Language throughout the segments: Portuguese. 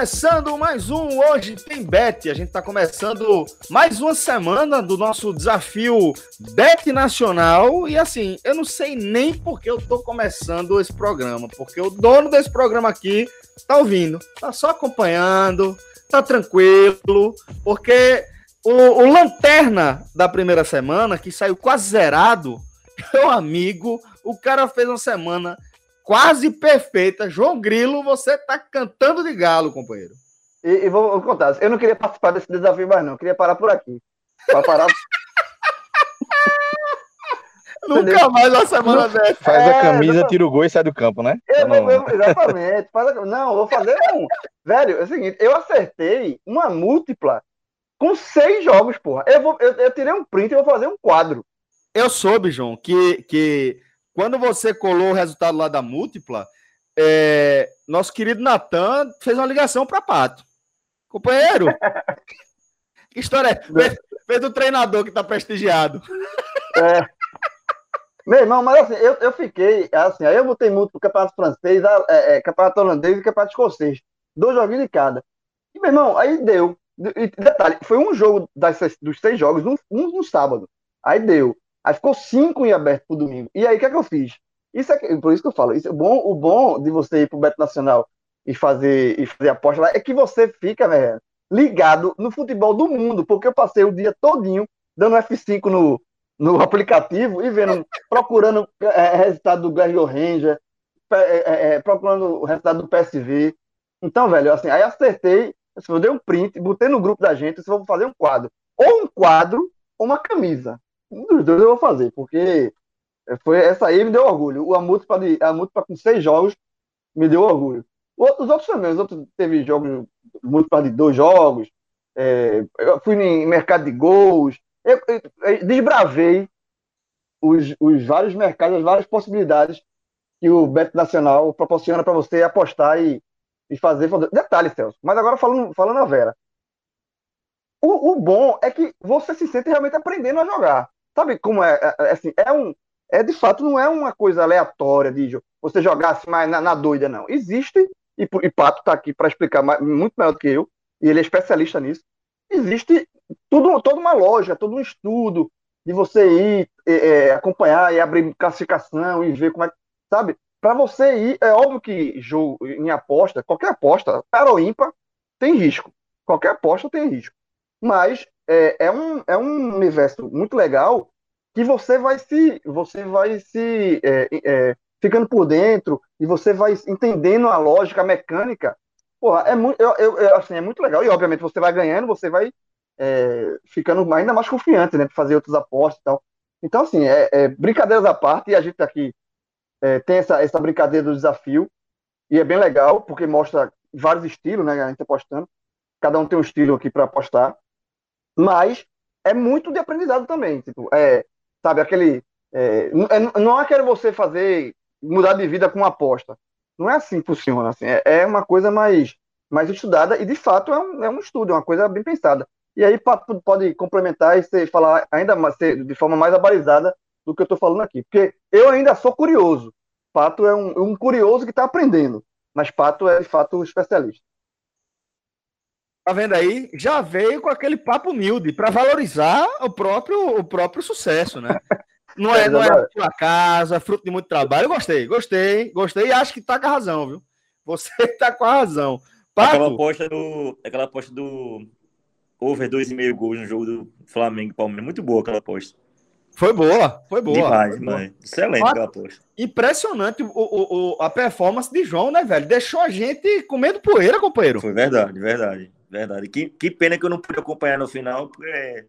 Começando mais um Hoje Tem Bet. A gente está começando mais uma semana do nosso desafio Bet Nacional. E assim, eu não sei nem por que eu tô começando esse programa, porque o dono desse programa aqui tá ouvindo, tá só acompanhando, tá tranquilo, porque o, o Lanterna da primeira semana, que saiu quase zerado, meu amigo, o cara fez uma semana quase perfeita. João Grilo, você tá cantando de galo, companheiro. E, e vou, vou contar, eu não queria participar desse desafio mais, não. Eu queria parar por aqui. Pra parar. Nunca mais uma semana dessa. Faz É, a camisa, não. tira o gol e sai do campo, né? Eu, eu- exatamente. Faz a- Não, vou fazer um. Velho, é o seguinte, eu acertei uma múltipla com seis jogos, porra. Eu, vou, eu, eu tirei um print e vou fazer um quadro. Eu soube, João, que, que quando você colou o resultado lá da múltipla, é, nosso querido Natan fez uma ligação para Pato. Companheiro, que história é? Fez, fez o treinador que tá prestigiado. É. Meu irmão, mas assim, eu, eu fiquei, assim, aí eu botei muito pro campeonato francês, é, é, campeonato holandês e campeonato escocês. Dois joguinhos de cada. E, meu irmão, aí deu. E, detalhe, foi um jogo das, dos seis jogos, um, um no sábado. Aí deu. Aí ficou cinco em aberto pro domingo. E aí, o que é que eu fiz? Isso é por isso que eu falo. Isso, o, bom, o bom de você ir pro Beto Nacional e fazer, e fazer aposta lá é que você fica, velho, ligado no futebol do mundo, porque eu passei o dia todinho dando F5 no, no aplicativo e vendo, procurando é, resultado do Glasgow Ranger, é, é, é, procurando o resultado do PSV. Então, velho, assim, aí acertei, assim, eu dei um print, botei no grupo da gente, se vou fazer um quadro. Ou um quadro, ou uma camisa. Um dos dois eu vou fazer, porque foi essa aí me deu orgulho. O- A múltipla, de, a múltipla com seis jogos me deu orgulho. Os outros também, os outros teve jogos, múltipla de dois jogos. é, eu fui em mercado de gols. Eu, eu- eu desbravei os, os vários mercados, as várias possibilidades que o Beto Nacional proporciona para você apostar e, e fazer. Detalhe, Celso, mas agora falando, falando a Vera. O, o bom é que você se sente realmente aprendendo a jogar. Sabe como é? é, é, assim, é um. É de fato, não é uma coisa aleatória de você jogar assim, mais na, na doida, não. Existe, e, e Pato está aqui para explicar mais- muito melhor do que eu, e ele é especialista nisso. Existe tudo, toda uma lógica, todo um estudo de você ir é, é, acompanhar e abrir classificação e ver como é. Sabe? Para você ir, é óbvio que jogo em aposta, qualquer aposta, para ou ímpar, tem risco. Qualquer aposta tem risco. Mas é, é, um, é um universo muito legal que você vai se você vai se é, é, ficando por dentro e você vai entendendo a lógica, a mecânica. Porra, é muito, eu, eu- assim, é muito legal. E obviamente você vai ganhando, você vai é, ficando ainda mais confiante, né, para fazer outras apostas e tal. Então, assim, é, é, brincadeiras à parte, e a gente aqui é, tem essa, essa brincadeira do desafio, e é bem legal, porque mostra vários estilos, né, a gente apostando. Cada um tem um estilo aqui para apostar, mas é muito de aprendizado também. Tipo, é, sabe, aquele. É, é- não é querer você fazer, mudar de vida com uma aposta. Não é assim que funciona. Assim, é, é uma coisa mais, mais estudada e, de fato, é um, é um estudo, é uma coisa bem pensada. E aí Pato pode complementar e falar ainda mais, de forma mais abalizada do que eu estou falando aqui. Porque eu ainda sou curioso. Pato é um, um curioso que está aprendendo. Mas Pato é, de fato, um especialista. Tá vendo aí? Já veio com aquele papo humilde para valorizar o próprio, o próprio sucesso, né? Não é, não é por acaso, é fruto de muito trabalho. Eu gostei, gostei, gostei e acho que tá com a razão, viu? Você tá com a razão. Aquela Pato, aposta do. Aquela aposta do over 2,5 gols no jogo do Flamengo e Palmeiras. Muito boa aquela aposta. Foi boa, foi boa. Demais, foi demais. Excelente aquela aposta. Impressionante o, o, o, a performance de João, né, velho? Deixou a gente comendo poeira, companheiro. Foi verdade, verdade, verdade. Que, que pena que eu não pude acompanhar no final, porque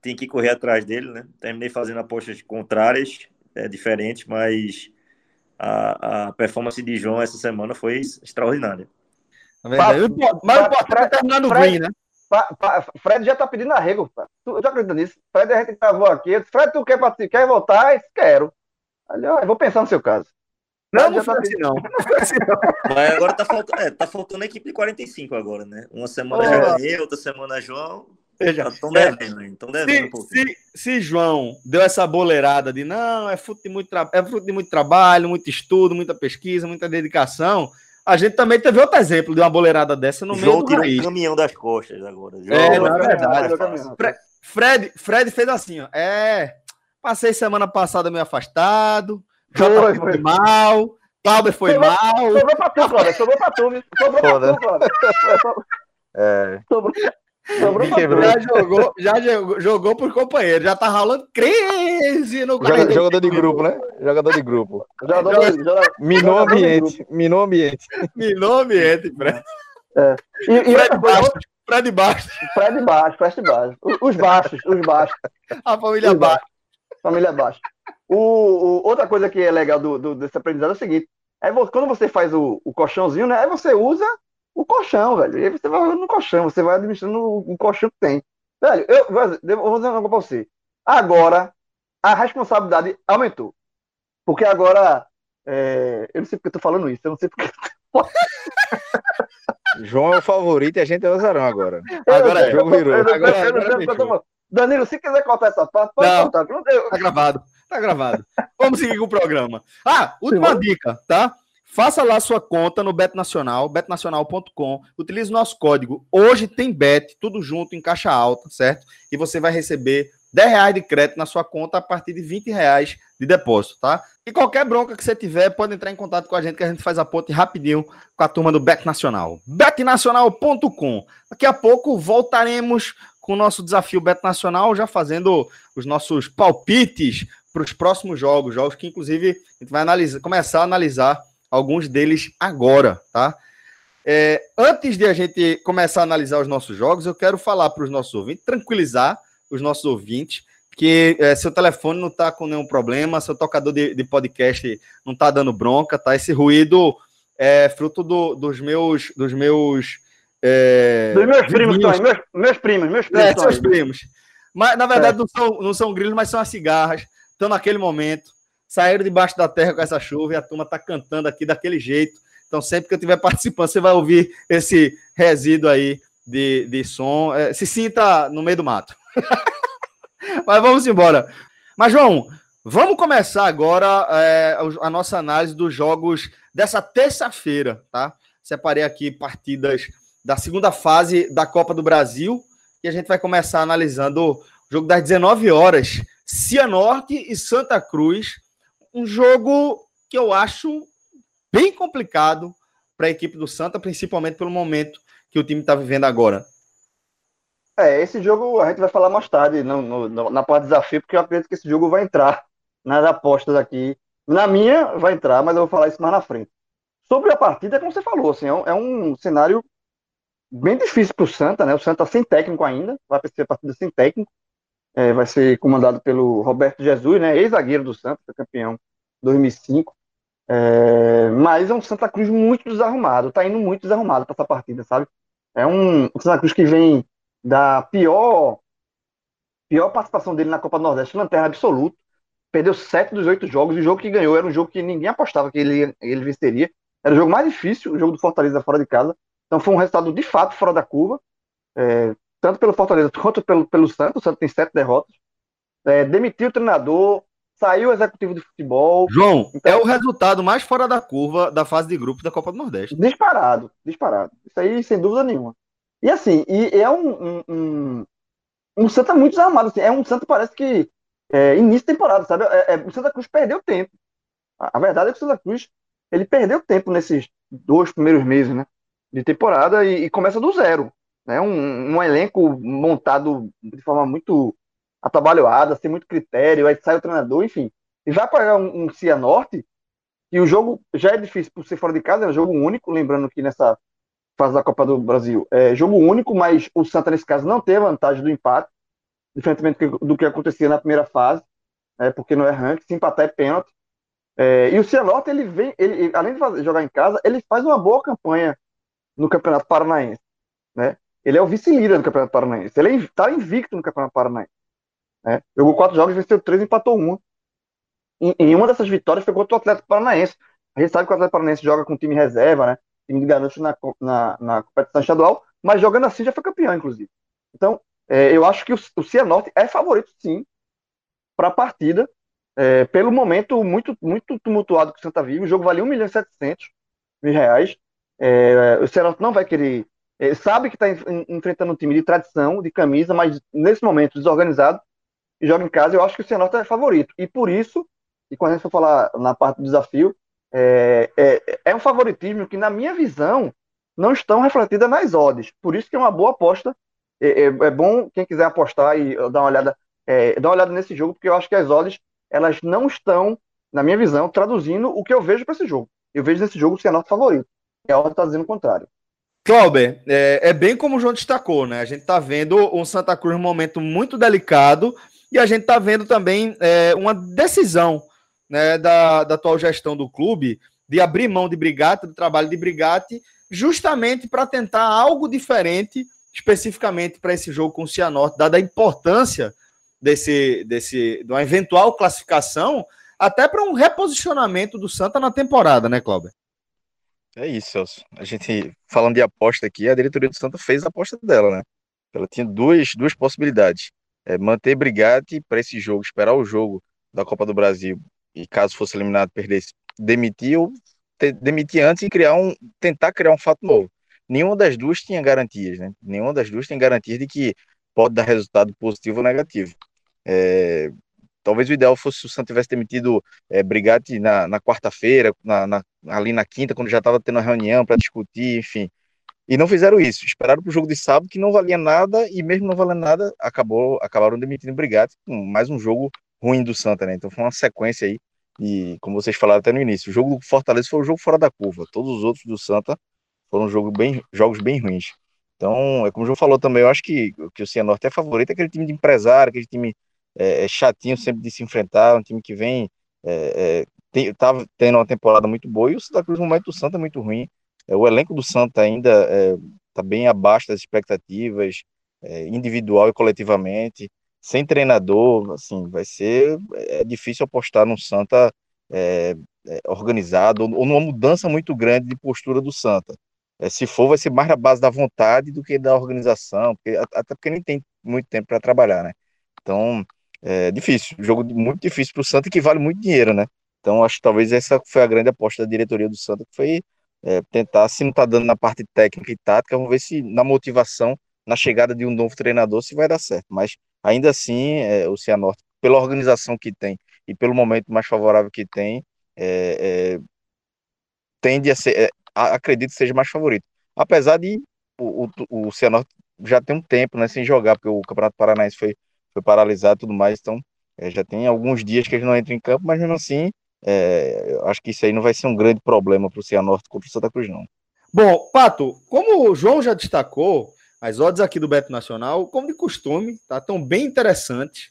tem que correr atrás dele, né? Terminei fazendo apostas contrárias, é, diferentes, mas a, a performance de João essa semana foi extraordinária. É verdade. Mas o importante é terminar no green, né? Pa, pa, Fred já tá pedindo arrego. Tu já acredita nisso? Fred, a gente gravou aqui. Fred, tu quer, quer voltar? Eu quero. eu vou pensar no seu caso. Não, não, tá assim, não. Mas agora tá faltando, é, tá faltando a equipe de 45 agora, né? Uma semana oh. já ganhei, outra semana João. Veja, estão devendo, hein? Estão devendo se, um se, se, João deu essa boleirada de não, é fruto de muito, é fruto de muito trabalho, muito estudo, muita pesquisa, muita dedicação, a gente também teve outro exemplo de uma boleirada dessa no João meio do um caminhão das costas agora. João, é, na verdade. Fred, Fred fez assim, ó. É, passei semana passada meio afastado, foi, foi mal, Cláudio foi sobrou, mal. Sobrou pra tu, Cláudio, sobrou pra tu, sobrou pra tu, Cláudio. É. Sobrou, Sobrou já jogou, já jogou, jogou por companheiro, já tá rolando crise no Joga, Jogador de grupo, né? Jogador de grupo. Jogador, jogador, minou o ambiente. Minou o ambiente. Minou o ambiente, Fred. É. E, e Fred, baixo, Fred baixo. Fred baixo, Fred baixo. Os baixos, os baixos. A família baixo. Família baixo. O, o, outra coisa que é legal do, do, desse aprendizado é o seguinte: é quando você faz o, o colchãozinho, né? Aí você usa o colchão, velho. E aí você vai no colchão, você vai administrando o, colchão que tem. Velho, eu, eu vou dizer uma coisa pra você. Agora, a responsabilidade aumentou. Porque agora. É, eu não sei porque eu tô falando isso, eu não sei porque. João é o favorito e a gente é o Zarão agora. Agora é. O jogo virou. Agora, Danilo, se quiser cortar essa parte, pode não, cortar. Tá gravado. Tá gravado. Vamos seguir com o programa. Ah, última Sim, dica, tá? Faça lá sua conta no Bet Nacional, betnacional.com. Utilize o nosso código. Hoje tem Bet, tudo junto em caixa alta, certo? E você vai receber 10 reais de crédito na sua conta a partir de 20 reais de depósito, tá? E qualquer bronca que você tiver, pode entrar em contato com a gente que a gente faz a ponte rapidinho com a turma do Bet Nacional. betnacional.com. Daqui a pouco voltaremos com o nosso desafio Bet Nacional, já fazendo os nossos palpites para os próximos jogos, jogos que inclusive a gente vai analisar, começar a analisar alguns deles agora, tá? É, antes de a gente começar a analisar os nossos jogos, eu quero falar para os nossos ouvintes, tranquilizar os nossos ouvintes, que é, seu telefone não está com nenhum problema, seu tocador de, de podcast não está dando bronca, tá? Esse ruído é fruto do, dos meus. Dos meus é, dos meus primos, meus, meus primos, meus primos. É, seus primos. Mas, na verdade, é. não, são, não são grilhos, mas são as cigarras. Estão naquele momento saíram debaixo da terra com essa chuva e a turma está cantando aqui daquele jeito. Então, sempre que eu estiver participando, você vai ouvir esse resíduo aí de, de som. É, se sinta no meio do mato. Mas vamos embora. Mas, João, vamos começar agora é, a nossa análise dos jogos dessa terça-feira, tá? Separei aqui partidas da segunda fase da Copa do Brasil e a gente vai começar analisando o jogo das 19 horas. Cianorte e Santa Cruz um jogo que eu acho bem complicado para a equipe do Santa, principalmente pelo momento que o time está vivendo agora. É, esse jogo a gente vai falar mais tarde no, no, na parte de desafio, porque eu acredito que esse jogo vai entrar nas apostas aqui. Na minha, vai entrar, mas eu vou falar isso mais na frente. Sobre a partida, como você falou, assim, é, um, é um cenário bem difícil para o Santa, né? O Santa sem técnico ainda, vai ser partida sem técnico. É, vai ser comandado pelo Roberto Jesus, né? Ex-zagueiro do Santa, campeão 2005. É, mas é um Santa Cruz muito desarrumado, tá indo muito desarrumado para essa partida, sabe? É um, um Santa Cruz que vem da pior pior participação dele na Copa do Nordeste, lanterna absoluto. Perdeu sete dos oito jogos. E o jogo que ganhou era um jogo que ninguém apostava que ele, ele venceria. Era o jogo mais difícil, o jogo do Fortaleza fora de casa. Então foi um resultado de fato fora da curva. É, tanto pelo Fortaleza quanto pelo, pelo Santos. O Santos tem sete derrotas. É, demitiu o treinador, saiu o executivo de futebol. João, então, é o resultado mais fora da curva da fase de grupos da Copa do Nordeste. Disparado, disparado. Isso aí, sem dúvida nenhuma. E assim, e é um, um, um, um Santa muito desarmado. Assim, é um Santa parece que é, início de temporada, sabe? É, é, o Santa Cruz perdeu tempo. A, a, verdade é que o Santa Cruz ele perdeu tempo nesses dois primeiros meses né, de temporada e, e começa do zero. Né? Um, um elenco montado de forma muito atabalhoada, sem muito critério, aí sai o treinador, enfim. E vai pagar um, um Cianorte, e o jogo já é difícil por ser fora de casa, é um jogo único, lembrando que nessa fase da Copa do Brasil é jogo único, mas o Santa, nesse caso, não tem a vantagem do empate, diferentemente do que acontecia na primeira fase, é, porque não é ranking, se empatar é pênalti. É, e o Cianorte, ele vem, ele, além de fazer, jogar em casa, ele faz uma boa campanha no Campeonato Paranaense. Né? Ele é o vice-líder do Campeonato Paranaense. Ele está invicto no Campeonato Paranaense. Né? Jogou quatro jogos, venceu três, empatou um. Em, em, uma dessas vitórias foi contra o Atlético Paranaense. A gente sabe que o Atlético Paranaense joga com time reserva, né? time de garotos na, na, na competição estadual, mas jogando assim já foi campeão, inclusive. Então, é, eu acho que o, o Cianorte é favorito, sim, para a partida, é, pelo momento muito, muito tumultuado que o Santa vive. O jogo vale 1 milhão e 700 mil reais. É, o Cianorte não vai querer. Sabe que está enfrentando um time de tradição, de camisa, mas nesse momento desorganizado e joga em casa. Eu acho que o Cianorte é favorito. E por isso, e quando a gente for falar na parte do desafio, é, é, é um favoritismo que, na minha visão, não estão refletidas nas odds. Por isso que é uma boa aposta. É, é, é bom quem quiser apostar e dar uma olhada, é, dar uma olhada nesse jogo, porque eu acho que as odds elas não estão, na minha visão, traduzindo o que eu vejo para esse jogo. Eu vejo nesse jogo o Cianorte favorito. E a ordem está dizendo o contrário. Clauber, é, é, bem como o João destacou, né? A gente está vendo um Santa Cruz um momento muito delicado e a gente está vendo também é, uma decisão né, da, da atual gestão do clube de abrir mão de Brigatti, do trabalho de Brigatti, justamente para tentar algo diferente, especificamente para esse jogo com o Cianorte, dada a importância desse, desse, de uma eventual classificação, até para um reposicionamento do Santa na temporada, né, Cláudio? É isso, Celso. A gente, falando de aposta aqui, a diretoria do Santa fez a aposta dela, né? Ela tinha duas, duas possibilidades. É, manter Brigatti para esse jogo, esperar o jogo da Copa do Brasil e caso fosse eliminado, perdesse, demitir ou te, demitir antes e criar um, tentar criar um fato novo. Nenhuma das duas tinha garantias, né? Nenhuma das duas tem garantias de que pode dar resultado positivo ou negativo. É, talvez o ideal fosse se o Santos tivesse demitido é, Brigatti na, na quarta-feira, na, na, ali na quinta, quando já estava tendo a reunião para discutir, enfim. E não fizeram isso, esperaram para o jogo de sábado que não valia nada, e mesmo não valendo nada, acabou, acabaram demitindo Brigatti, mais um jogo ruim do Santa, né? Então foi uma sequência aí, e como vocês falaram até no início, o jogo do Fortaleza foi o jogo fora da curva, todos os outros do Santa foram jogo bem, jogos bem ruins. Então, é como o João falou também, eu acho que, que o Cianorte é favorito, aquele time de empresário, aquele time é, é, chatinho sempre de se enfrentar, um time que vem, é, tá tendo uma temporada muito boa, e o Santa Cruz, no momento do Santa, é muito ruim. É, o elenco do Santa ainda está é, bem abaixo das expectativas, individual e coletivamente, sem treinador, assim, vai ser é, difícil apostar no Santa organizado, ou, ou numa mudança muito grande de postura do Santa. se for, vai ser mais na base da vontade do que da organização, porque, até porque nem tem muito tempo para trabalhar, né? Então, é difícil, jogo muito difícil para o Santa que vale muito dinheiro, né? Então acho que talvez essa foi a grande aposta da diretoria do Santa, que foi é, tentar, se não está dando na parte técnica e tática, vamos ver se na motivação, na chegada de um novo treinador, se vai dar certo. Mas ainda assim, é, o Cianorte, pela organização que tem e pelo momento mais favorável que tem, é, é tende a ser, é, acredito que seja mais favorito. Apesar de o, o, o Cianorte já tem um tempo né, sem jogar, porque o Campeonato Paranaense foi foi paralisado e tudo mais, então é, já tem alguns dias que eles não entram em campo, mas mesmo assim, é, acho que isso aí não vai ser um grande problema para o Cianorte contra o Santa Cruz, não. Bom, Pato, como o João já destacou, as odds aqui do Beto Nacional, como de costume, tá, tão bem interessantes.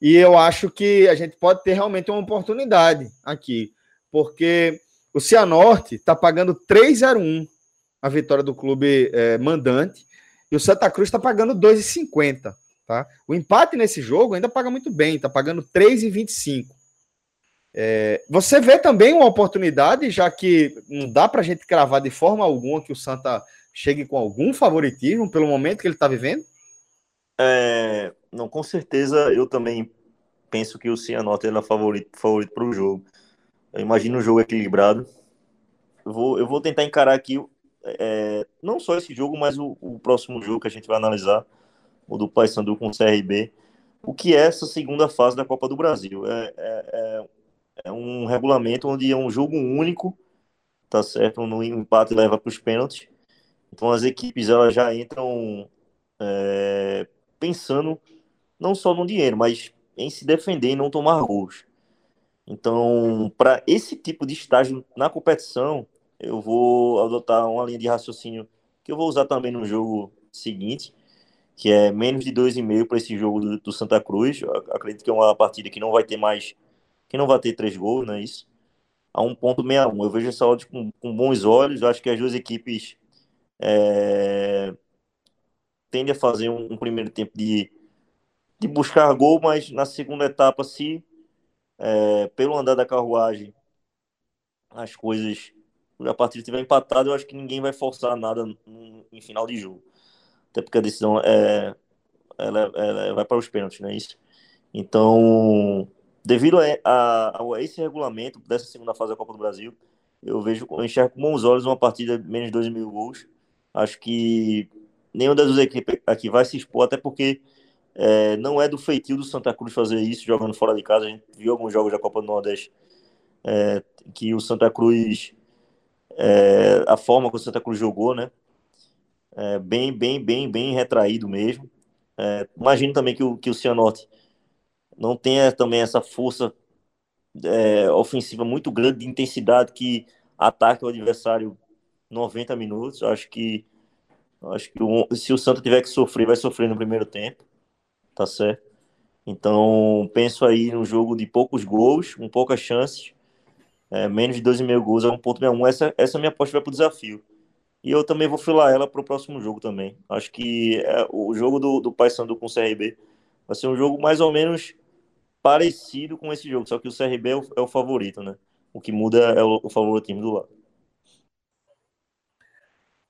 E eu acho que a gente pode ter realmente uma oportunidade aqui, porque o Cianorte está pagando 3,01 a vitória do clube é, mandante e o Santa Cruz está pagando 2,50. Tá? O empate nesse jogo ainda paga muito bem, está pagando 3,25. É, você vê também uma oportunidade, já que não dá para a gente cravar de forma alguma que o Santa chegue com algum favoritismo pelo momento que ele está vivendo? É, não, com certeza eu também penso que o Cianorte é favorito, para o jogo. Eu imagino um jogo equilibrado. Eu vou, eu vou tentar encarar aqui é, não só esse jogo, mas o, o próximo jogo que a gente vai analisar o do Paysandu com o CRB, o que é essa segunda fase da Copa do Brasil. É, é, é, é um regulamento onde é um jogo único, tá certo? No empate leva para os pênaltis. Então as equipes elas já entram é, pensando não só no dinheiro, mas em se defender e não tomar gols. Então, para esse tipo de estágio na competição, eu vou adotar uma linha de raciocínio que eu vou usar também no jogo seguinte, que é menos de 2,5 para esse jogo do, do, Santa Cruz. Eu acredito que é uma partida que não vai ter mais, que não vai ter três gols, não é isso? A 1,61. Eu vejo essa odd com, com bons olhos. Eu acho que as duas equipes é, tendem a fazer um, um primeiro tempo de, de buscar gol, mas na segunda etapa, se é, pelo andar da carruagem as coisas a partida estiver empatada, eu acho que ninguém vai forçar nada em final de jogo. Até porque a decisão é, ela, ela vai para os pênaltis, não é isso? Então, devido a, a, a, esse regulamento dessa segunda fase da Copa do Brasil, eu vejo, eu enxergo com bons olhos uma partida de menos de 2 mil gols. Acho que nenhuma das duas equipes aqui vai se expor, até porque é, não é do feitio do Santa Cruz fazer isso jogando fora de casa. A gente viu alguns jogos da Copa do Nordeste é, que o Santa Cruz, é, a forma que o Santa Cruz jogou, né? É, bem, bem, bem, bem retraído mesmo. É, imagino também que o, que o Cianorte não tenha também essa força é, ofensiva muito grande de intensidade que ataque o adversário 90 minutos. Acho que acho que o, se o Santa tiver que sofrer, vai sofrer no primeiro tempo, tá certo? Então penso aí num jogo de poucos gols, com poucas chances, é, menos de 2,5 gols, é 1,61. Essa, essa é minha aposta vai para o desafio. E eu também vou filar ela para o próximo jogo também. Acho que é, o jogo do, do Paysandu com o CRB vai ser um jogo mais ou menos parecido com esse jogo, só que o CRB é o, é o favorito, né? O que muda é o, o favoritismo do lado.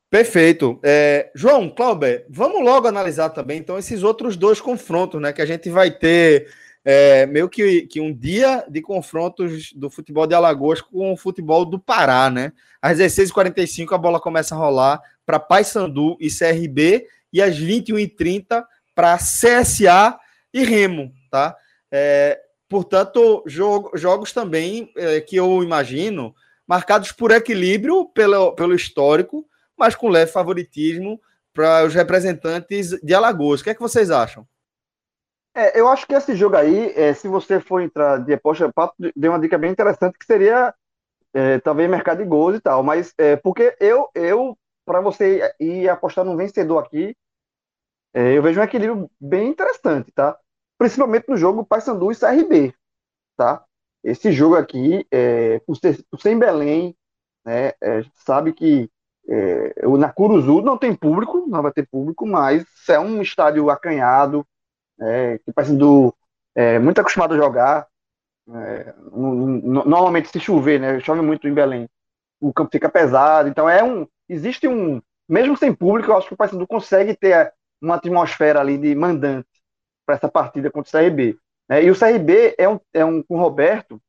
Perfeito. É, João, Clauber, vamos logo analisar também então esses outros dois confrontos, né? Que a gente vai ter é, meio que, que um dia de confrontos do futebol de Alagoas com o futebol do Pará, né? Às 16h45 a bola começa a rolar para Paysandu e CRB e às 21h30 para CSA e Remo, tá? É, portanto, jogo, jogos também é, que eu imagino marcados por equilíbrio pelo, pelo histórico, mas com leve favoritismo para os representantes de Alagoas. O que é que vocês acham? É, eu acho que esse jogo aí, é, se você for entrar de aposta, deu uma dica bem interessante que seria é, talvez mercado de gols e tal, mas é, porque eu, eu para você ir apostar num vencedor aqui, é, eu vejo um equilíbrio bem interessante, tá? Principalmente no jogo Paysandu e CRB, tá? Esse jogo aqui, é, por, ser, por ser em Belém, né, é, sabe que é, na Curuzu não tem público, não vai ter público, mas é um estádio acanhado, é, que parece do é, muito acostumado a jogar. É, normalmente se chover, né? Chove muito em Belém. O campo fica pesado, então é um existe um mesmo sem público, eu acho que o Paysandu consegue ter uma atmosfera ali de mandante para essa partida contra o CRB. Né? E o CRB é um, é um com o Roberto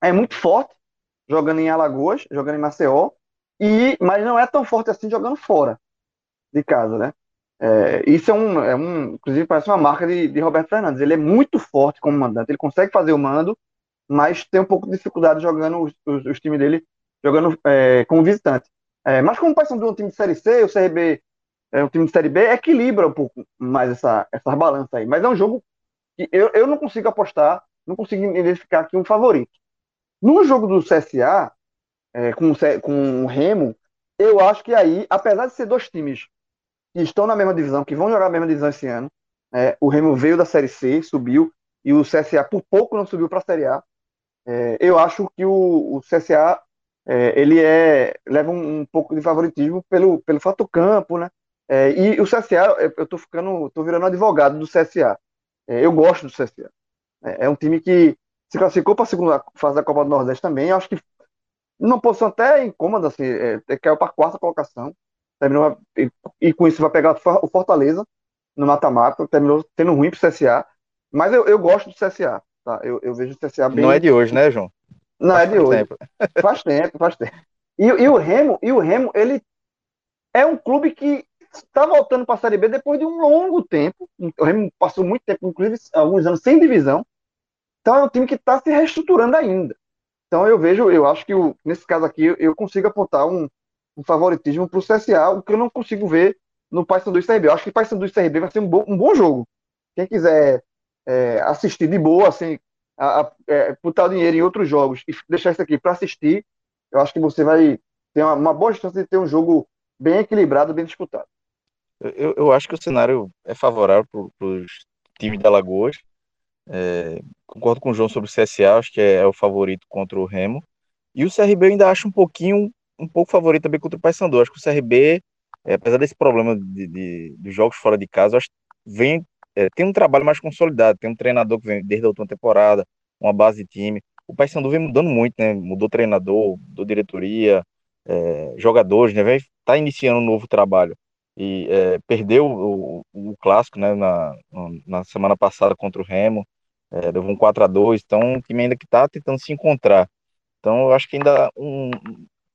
é muito forte jogando em Alagoas, jogando em Maceió, e mas não é tão forte assim jogando fora de casa, né? É, isso é um, é um, inclusive parece uma marca de, de Roberto Fernandes. Ele é muito forte como mandante, ele consegue fazer o mando, mas tem um pouco de dificuldade jogando os, os, os times dele jogando é, como visitante. É, mas como o Paysandu é um time de Série C, o CRB é um time de Série B, equilibra um pouco mais essa, essa balança aí. Mas é um jogo que eu, eu não consigo apostar, não consigo identificar aqui um favorito. No jogo do CSA, é, com, com o Remo, eu acho que aí, apesar de ser dois times que estão na mesma divisão, que vão jogar a mesma divisão esse ano. É, o Remo veio da Série C, subiu, e o CSA por pouco não subiu para a Série A. É, eu acho que o, o CSA é, ele é, leva um, um, pouco de favoritismo pelo, pelo fato campo, né? É, e o CSA, eu estou ficando, tô virando advogado do CSA. É, eu gosto do CSA. É, é, um time que se classificou para a segunda fase da Copa do Nordeste também. Eu acho que numa posição até incômoda, assim, caiu para a quarta colocação terminou e, e, com isso vai pegar o Fortaleza no mata-mata, terminou tendo ruim pro CSA, mas eu, eu gosto do CSA, tá? Eu, eu vejo o CSA bem. Não é de hoje, né, João? Não faz é de hoje. Tempo. Faz tempo, faz tempo. E, e, o Remo, e o Remo, ele é um clube que está voltando para a Série B depois de um longo tempo. O Remo passou muito tempo, inclusive alguns anos sem divisão. Então é um time que está se reestruturando ainda. Então eu vejo, eu acho que o, nesse caso aqui eu consigo apontar um, um favoritismo para o CSA, o que eu não consigo ver no Paysandu e CRB. Eu acho que Paysandu e CRB vai ser um bom, um bom jogo. quem quiser é, assistir de boa, assim, a, a, é, botar o dinheiro em outros jogos e deixar isso aqui para assistir, eu acho que você vai ter uma, uma boa chance de ter um jogo bem equilibrado, bem disputado. Eu, eu acho que o cenário é favorável para os times da Lagoas. É, concordo com o João sobre o CSA, acho que é, é, o favorito contra o Remo. E o CRB eu ainda acho um pouquinho, um pouco favorito também contra o Paysandu. Acho que o CRB, é, apesar desse problema de, de, jogos fora de casa, acho vem é, tem um trabalho mais consolidado, tem um treinador que vem desde a última temporada, uma base de time. O Paysandu vem mudando muito, né? Mudou treinador, mudou diretoria, é, jogadores, né? Vem tá iniciando um novo trabalho e é, perdeu o, o, clássico, né? Na, na semana passada contra o Remo, é, levou um 4 a 2 então o time ainda que está tentando se encontrar. Então eu acho que ainda um,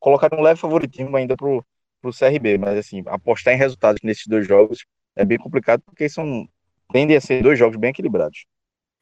colocar um leve favoritismo ainda pro, pro CRB, mas assim, apostar em resultados nesses dois jogos é bem complicado porque são tendem a ser dois jogos bem equilibrados.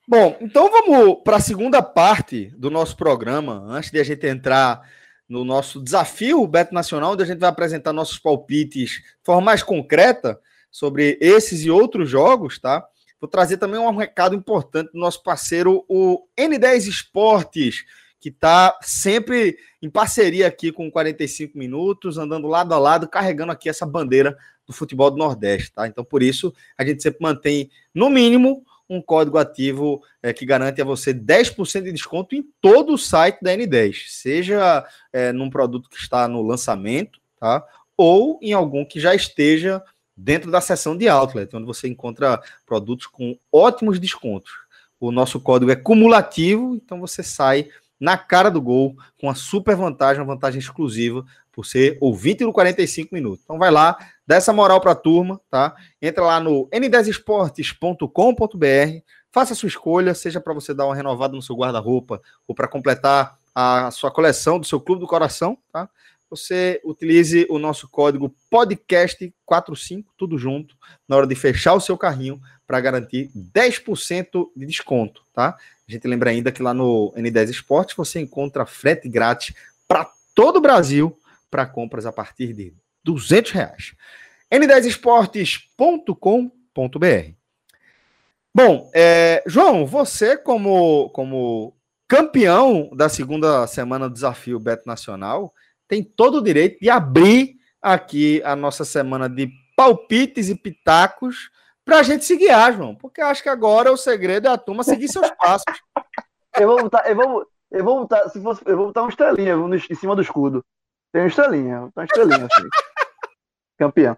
Bom, então vamos para a segunda parte do nosso programa, antes de a gente entrar no nosso desafio Beto Nacional, onde a gente vai apresentar nossos palpites de forma mais concreta sobre esses e outros jogos, tá? Vou trazer também um recado importante do nosso parceiro, o N10 Esportes, que está sempre em parceria aqui com 45 minutos, andando lado a lado, carregando aqui essa bandeira do futebol do Nordeste, tá? Então, por isso, a gente sempre mantém, no mínimo, um código ativo é, que garante a você 10% de desconto em todo o site da N10, seja é, num produto que está no lançamento, tá? Ou em algum que já esteja dentro da seção de outlet, onde você encontra produtos com ótimos descontos. O nosso código é cumulativo, então você sai na cara do gol com uma super vantagem, uma vantagem exclusiva por ser ouvinte no 45 minutos. Então vai lá, dá essa moral para a turma, tá? Entra lá no n10esportes.com.br, faça a sua escolha, seja para você dar uma renovada no seu guarda-roupa ou para completar a sua coleção do seu clube do coração, tá? Você utilize o nosso código podcast45, tudo junto, na hora de fechar o seu carrinho para garantir 10% de desconto, tá? Gente lembra ainda que lá no N10 Esportes você encontra frete grátis para todo o Brasil para compras a partir de 200 reais. n10esportes.com.br Bom, é, João, você como, como campeão da segunda semana do Desafio Beto Nacional, tem todo o direito de abrir aqui a nossa semana de palpites e pitacos para a gente se guiar, João, porque acho que agora o segredo é a turma seguir seus passos. Eu vou botar, eu vou, eu vou botar, se fosse, eu vou botar uma estrelinha em cima do escudo. Tem uma estrelinha, uma estrelinha assim. campeão.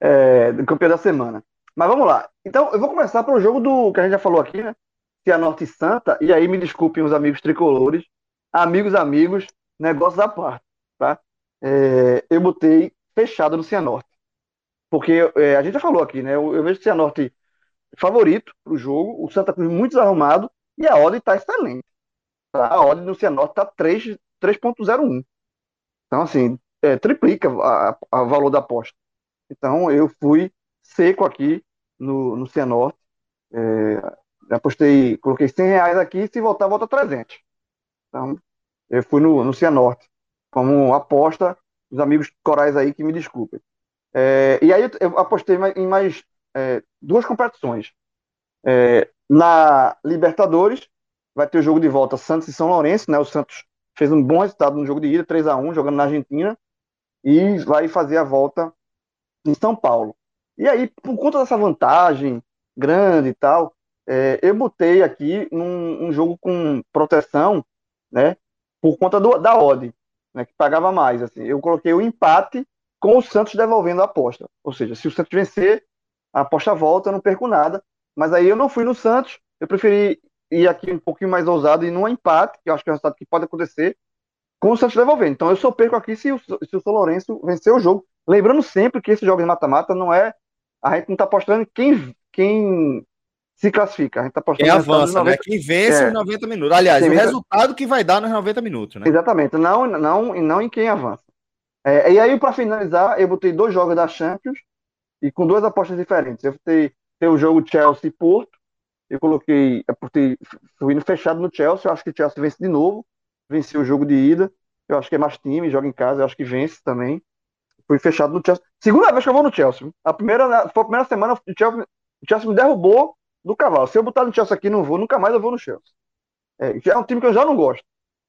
É, campeão da semana. Mas vamos lá. Então, eu vou começar pelo jogo do que a gente já falou aqui, né? Cianorte e Santa. E aí, me desculpem os amigos tricolores. Amigos, amigos, negócios à parte, tá? É, eu botei fechado no Cianorte. Porque é, a gente já falou aqui, né? Eu, eu vejo o Cianorte favorito pro jogo, o Santa Cruz muito desarrumado e a odd está excelente. Tá? A odd do Cianorte está 3.01. Então, assim, é, triplica o valor da aposta. Então, eu fui seco aqui no, no Cianorte. É, apostei, coloquei 100 reais aqui, se voltar, volta 300. Então, eu fui no, no Cianorte. Como aposta, os amigos corais aí que me desculpem. É, e aí eu apostei em mais é, duas competições. É, na Libertadores, vai ter o jogo de volta Santos e São Lourenço, né? O Santos fez um bom resultado no jogo de ida, 3 a 1 jogando na Argentina, e vai fazer a volta em São Paulo. E aí, por conta dessa vantagem grande e tal, é, eu botei aqui um, um, jogo com proteção, né, por conta do, da odd, né, que pagava mais. Assim. Eu coloquei o empate com o Santos devolvendo a aposta. Ou seja, se o Santos vencer, a aposta volta, eu não perco nada. Mas aí eu não fui no Santos, eu preferi ir aqui um pouquinho mais ousado e num empate, que eu acho que é um resultado que pode acontecer, com o Santos devolvendo. Então eu só perco aqui se o, se o São Lourenço vencer o jogo. Lembrando sempre que esse jogo de mata-mata não é. A gente não está apostando quem, quem se classifica. A gente está apostando quem avança, 90... né? Quem vence é. os 90 minutos. Aliás, o resultado que vai dar nos 90 minutos, né? Exatamente, não, não, não em quem avança. É, e aí, para finalizar, eu botei dois jogos da Champions e com duas apostas diferentes. Eu botei o jogo Chelsea e Porto eu coloquei, apostei, fui indo fechado no Chelsea, eu acho que o Chelsea vence de novo, venceu o jogo de ida, eu acho que é mais time, joga em casa, eu acho que vence também. Fui fechado no Chelsea. Segunda vez que eu vou no Chelsea. A primeira, foi a primeira semana, o Chelsea, o Chelsea me derrubou do cavalo. Se eu botar no Chelsea aqui não vou, nunca mais eu vou no Chelsea. É, já é um time que eu já não gosto.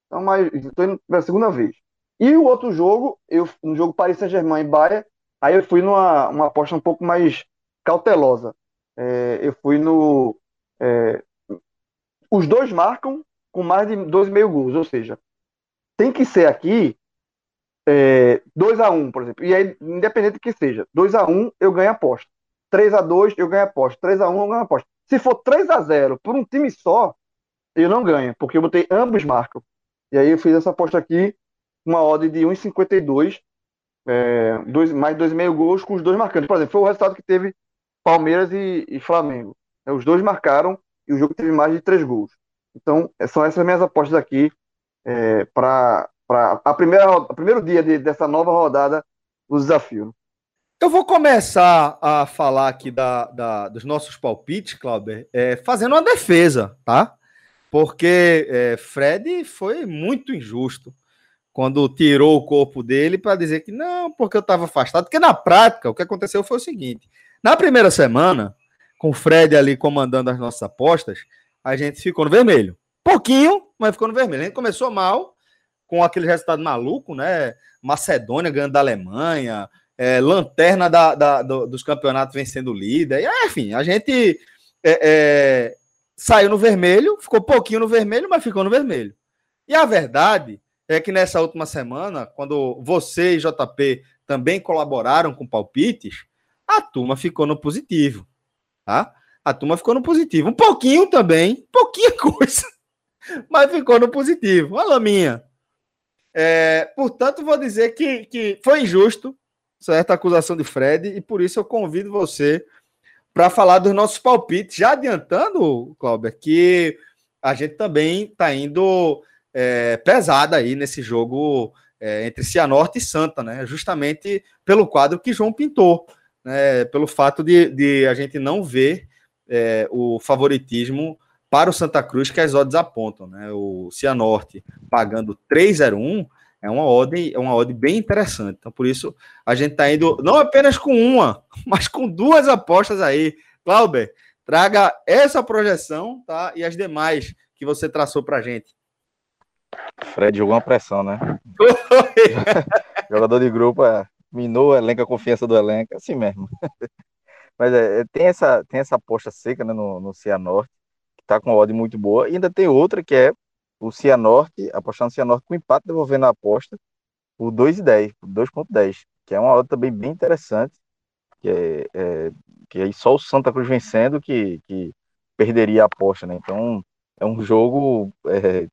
Então, mas estou indo pela segunda vez. E o outro jogo, eu no jogo Paris Saint-Germain e Bahia, aí eu fui numa uma aposta um pouco mais cautelosa. É, eu fui no. É, os dois marcam com mais de 2,5 gols, ou seja, tem que ser aqui é, 2 a 1 por exemplo. E aí, independente que seja, 2 a 1 eu ganho aposta. 3 a 2 eu ganho aposta. 3 a 1 eu ganho aposta. Se for 3 a 0 por um time só, eu não ganho, porque eu botei ambos marcam. E aí eu fiz essa aposta aqui, uma odd de 1,52, é, dois, mais 2,5 gols com os dois marcando. Por exemplo, foi o resultado que teve Palmeiras e, e Flamengo. É, os dois marcaram e o jogo teve mais de 3 gols. Então, são essas minhas apostas aqui é, para a primeira a primeiro dia de, dessa nova rodada do desafio. Eu vou começar a falar aqui da, da dos nossos palpites, Clauber, é, fazendo uma defesa, tá? Porque é, Fred foi muito injusto quando tirou o corpo dele para dizer que não, porque eu estava afastado. Porque na prática, o que aconteceu foi o seguinte: na primeira semana, com o Fred ali comandando as nossas apostas, a gente ficou no vermelho. Pouquinho, mas ficou no vermelho. A gente começou mal, com aquele resultado maluco, né? Macedônia ganhando da Alemanha, é, lanterna da, da do, dos campeonatos vencendo líder. E, enfim, a gente é, é, saiu no vermelho, ficou pouquinho no vermelho, mas ficou no vermelho. E a verdade é que nessa última semana, quando você e JP também colaboraram com palpites, a turma ficou no positivo, tá? A turma ficou no positivo. Um pouquinho também, pouquinha coisa, mas ficou no positivo. Uma laminha. É, portanto, vou dizer que, que foi injusto certa acusação de Fred e por isso eu convido você para falar dos nossos palpites. Já adiantando, Cláudio, que a gente também está indo é, pesada aí nesse jogo é, entre Cianorte e Santa, né? Justamente pelo quadro que João pintou, né? Pelo fato de, de a gente não ver é, o favoritismo para o Santa Cruz que as odds apontam, né? O Cianorte pagando 3,01 é uma odd, é uma odd bem interessante. Então, por isso, a gente está indo não apenas com uma, mas com duas apostas aí. Clauber, traga essa projeção, tá? E as demais que você traçou para gente. Fred jogou uma pressão, né? Jogador de grupo é, minou, elenco a confiança do elenco, assim mesmo. Mas é, tem, essa, tem essa aposta seca né, no, no Cianorte, que tá com uma odd muito boa, e ainda tem outra que é o Cianorte, apostando no Cianorte com empate, devolvendo a aposta por 2,10, 2,10, que é uma odd também bem interessante, que é, é, que aí só o Santa Cruz vencendo que, que perderia a aposta, né? Então é um jogo é,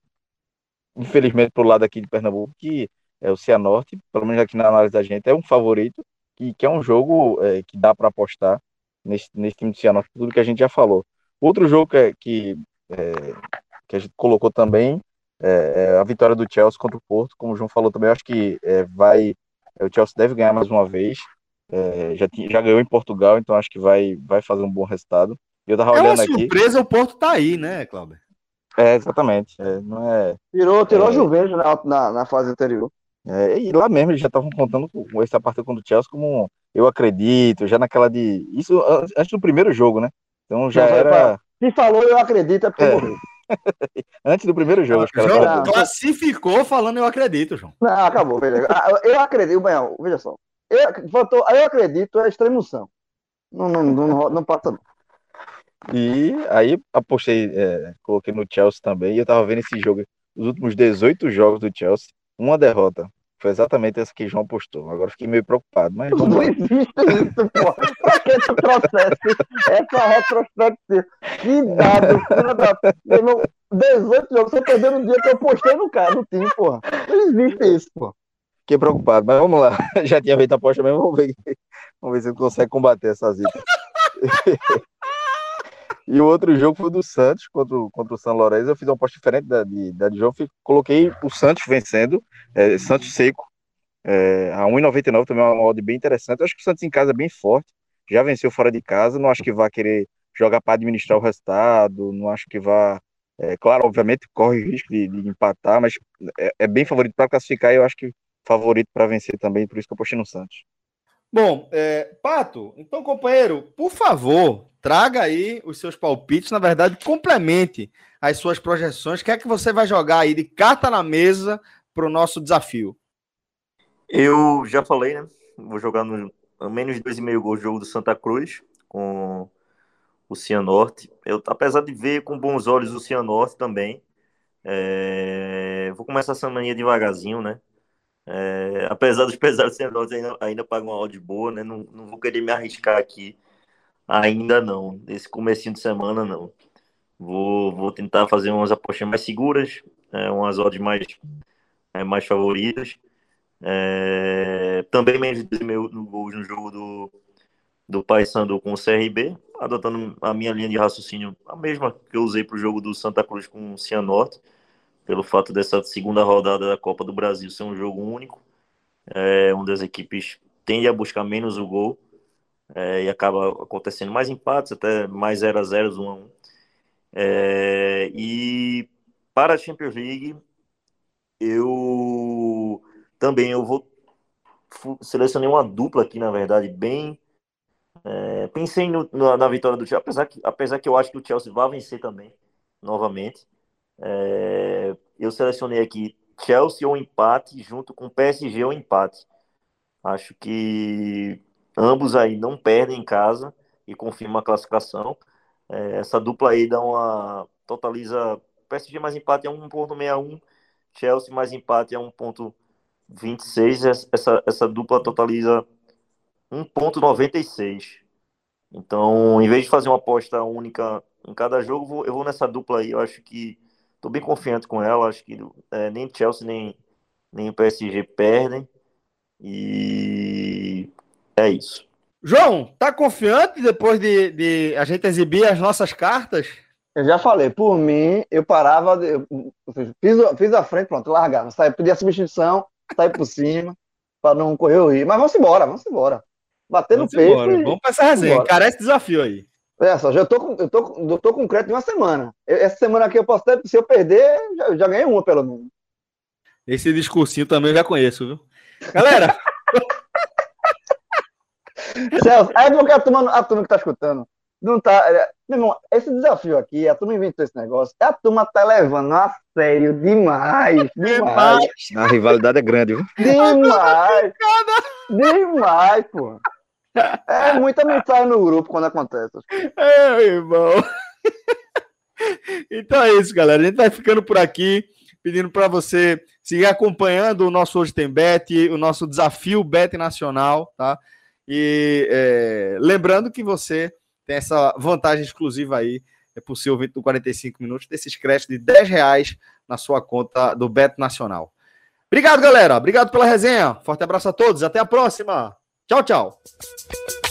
infelizmente, para o lado aqui de Pernambuco, que é o Cianorte, pelo menos aqui na análise da gente, é um favorito, e que é um jogo é, que dá para apostar nesse, nesse time do Cianorte, tudo que a gente já falou. Outro jogo que, que, é, que a gente colocou também é, é, a vitória do Chelsea contra o Porto, como o João falou também, acho que é, vai, é, o Chelsea deve ganhar mais uma vez, já, já ganhou em Portugal, então acho que vai, vai fazer um bom resultado. Eu tava é olhando uma surpresa, aqui. o Porto tá aí, né, Cláudio? É, exatamente. É, não é, tirou tirou é, Juventus na, na, na, fase anterior. É, e lá mesmo eles já estavam contando com essa partida contra o Chelsea como eu acredito, já naquela de. Isso antes do primeiro jogo, né? Então já era. Se falou, eu acredito, é porque é. Antes do primeiro jogo. João classificou falando eu acredito, João. Não, acabou. Veja. Ah, eu acredito, bem, veja só. Eu, eu acredito é extremoção. Não, não, não, não, não passa não. E aí apostei, é, coloquei no Chelsea também, e eu tava vendo esse jogo, os últimos 18 jogos do Chelsea, uma derrota. Foi exatamente essa que João postou. Agora fiquei meio preocupado, mas Não existe isso, pô. Pra que tu trouxesse essa retrospectiva? Que dado, filho da... Meu 18 jogos, você perdeu no dia que eu postei no cara, no time, porra. Não existe isso, pô. Fiquei preocupado, mas vamos lá. Já tinha feito a aposta mesmo, vamos ver, vamos ver se ele consegue combater essa zica. E o outro jogo foi do Santos contra, contra o São Lourenço. Eu fiz uma aposta diferente da de, da de João. Coloquei o Santos vencendo, é, Santos seco, é, a 1,99 também é uma odd bem interessante. Eu acho que o Santos em casa é bem forte, já venceu fora de casa. Não acho que vá querer jogar para administrar o resultado. Não acho que vá. É, claro, obviamente corre risco de, de empatar, mas é, é bem favorito para classificar. E eu acho que favorito para vencer também. Por isso que eu apostei no Santos. Bom, é, Pato, então, companheiro, por favor, traga aí os seus palpites, na verdade, complemente as suas projeções. O que é que você vai jogar aí de carta na mesa para o nosso desafio? Eu já falei, né? Vou jogar no menos de 2,5 gols jogo do Santa Cruz com o Cianorte. Eu, apesar de ver com bons olhos o Cianorte também, é... vou começar essa mania devagarzinho, né? É... apesar dos pesares Cianorte ainda, ainda paga uma odd boa, né? Não, não vou querer me arriscar aqui ainda não. Esse comecinho de semana não. Vou, vou tentar fazer umas apostas mais seguras, é, umas odds mais, é, mais favoritas. É, também menos de mil gols no jogo do, do Paysandu com o CRB, adotando a minha linha de raciocínio, a mesma que eu usei para o jogo do Santa Cruz com o Cianorte, pelo fato dessa segunda rodada da Copa do Brasil ser um jogo único, é, onde as equipes tendem a buscar menos o gol, é, e acaba acontecendo mais empates, até mais 0 a 0 1 a 1 é, E para a Champions League, eu também eu vou selecionei uma dupla aqui, na verdade, bem. É, pensei no, na, na, vitória do Chelsea, apesar que, apesar que eu acho que o Chelsea vai vencer também, novamente. É, eu selecionei aqui Chelsea ou empate, junto com PSG ou empate. Acho que ambos aí não perdem em casa e confirma a classificação. É, essa dupla aí dá uma. totaliza. PSG mais empate é 1,61, Chelsea mais empate é 1,61. 26, essa, essa dupla totaliza 1,96. Então, em vez de fazer uma aposta única em cada jogo, eu vou nessa dupla aí. Eu acho que estou bem confiante com ela. Acho que é, nem Chelsea nem, nem o PSG perdem. E é isso. João, tá confiante depois de, de a gente exibir as nossas cartas? Eu já falei, por mim, eu parava, eu, fiz, fiz a frente, pronto, largava, sabe, pedir a substituição, sair por cima, para não correr o risco. Mas vamos embora, vamos embora. Bater vamos no peito. E... Vamos para essa resenha. Cara, esse desafio aí. É só, já tô com, eu tô, eu tô com crédito de uma semana. Essa semana aqui eu posso ter, se eu perder, já, já ganhei uma pelo menos. Esse discursinho também eu já conheço, viu? Galera! Celso, é porque a turma, a turma que tá escutando não tá. É, meu irmão, esse desafio aqui, a turma inventou esse negócio, a turma tá levando a sério demais. Demais. A rivalidade é grande, viu? Demais. demais, pô. É muita mensagem no grupo quando acontece. É, irmão. Então é isso, galera. A gente vai ficando por aqui, pedindo para você seguir acompanhando o nosso Hoje Tem Bet, o nosso desafio Bet Nacional, tá? E é, lembrando que você tem essa vantagem exclusiva aí, é possível vir do 45 minutos, desses créditos de 10 reais na sua conta do Beto Nacional. Obrigado, galera. Obrigado pela resenha. Forte abraço a todos. Até a próxima. Tchau, tchau.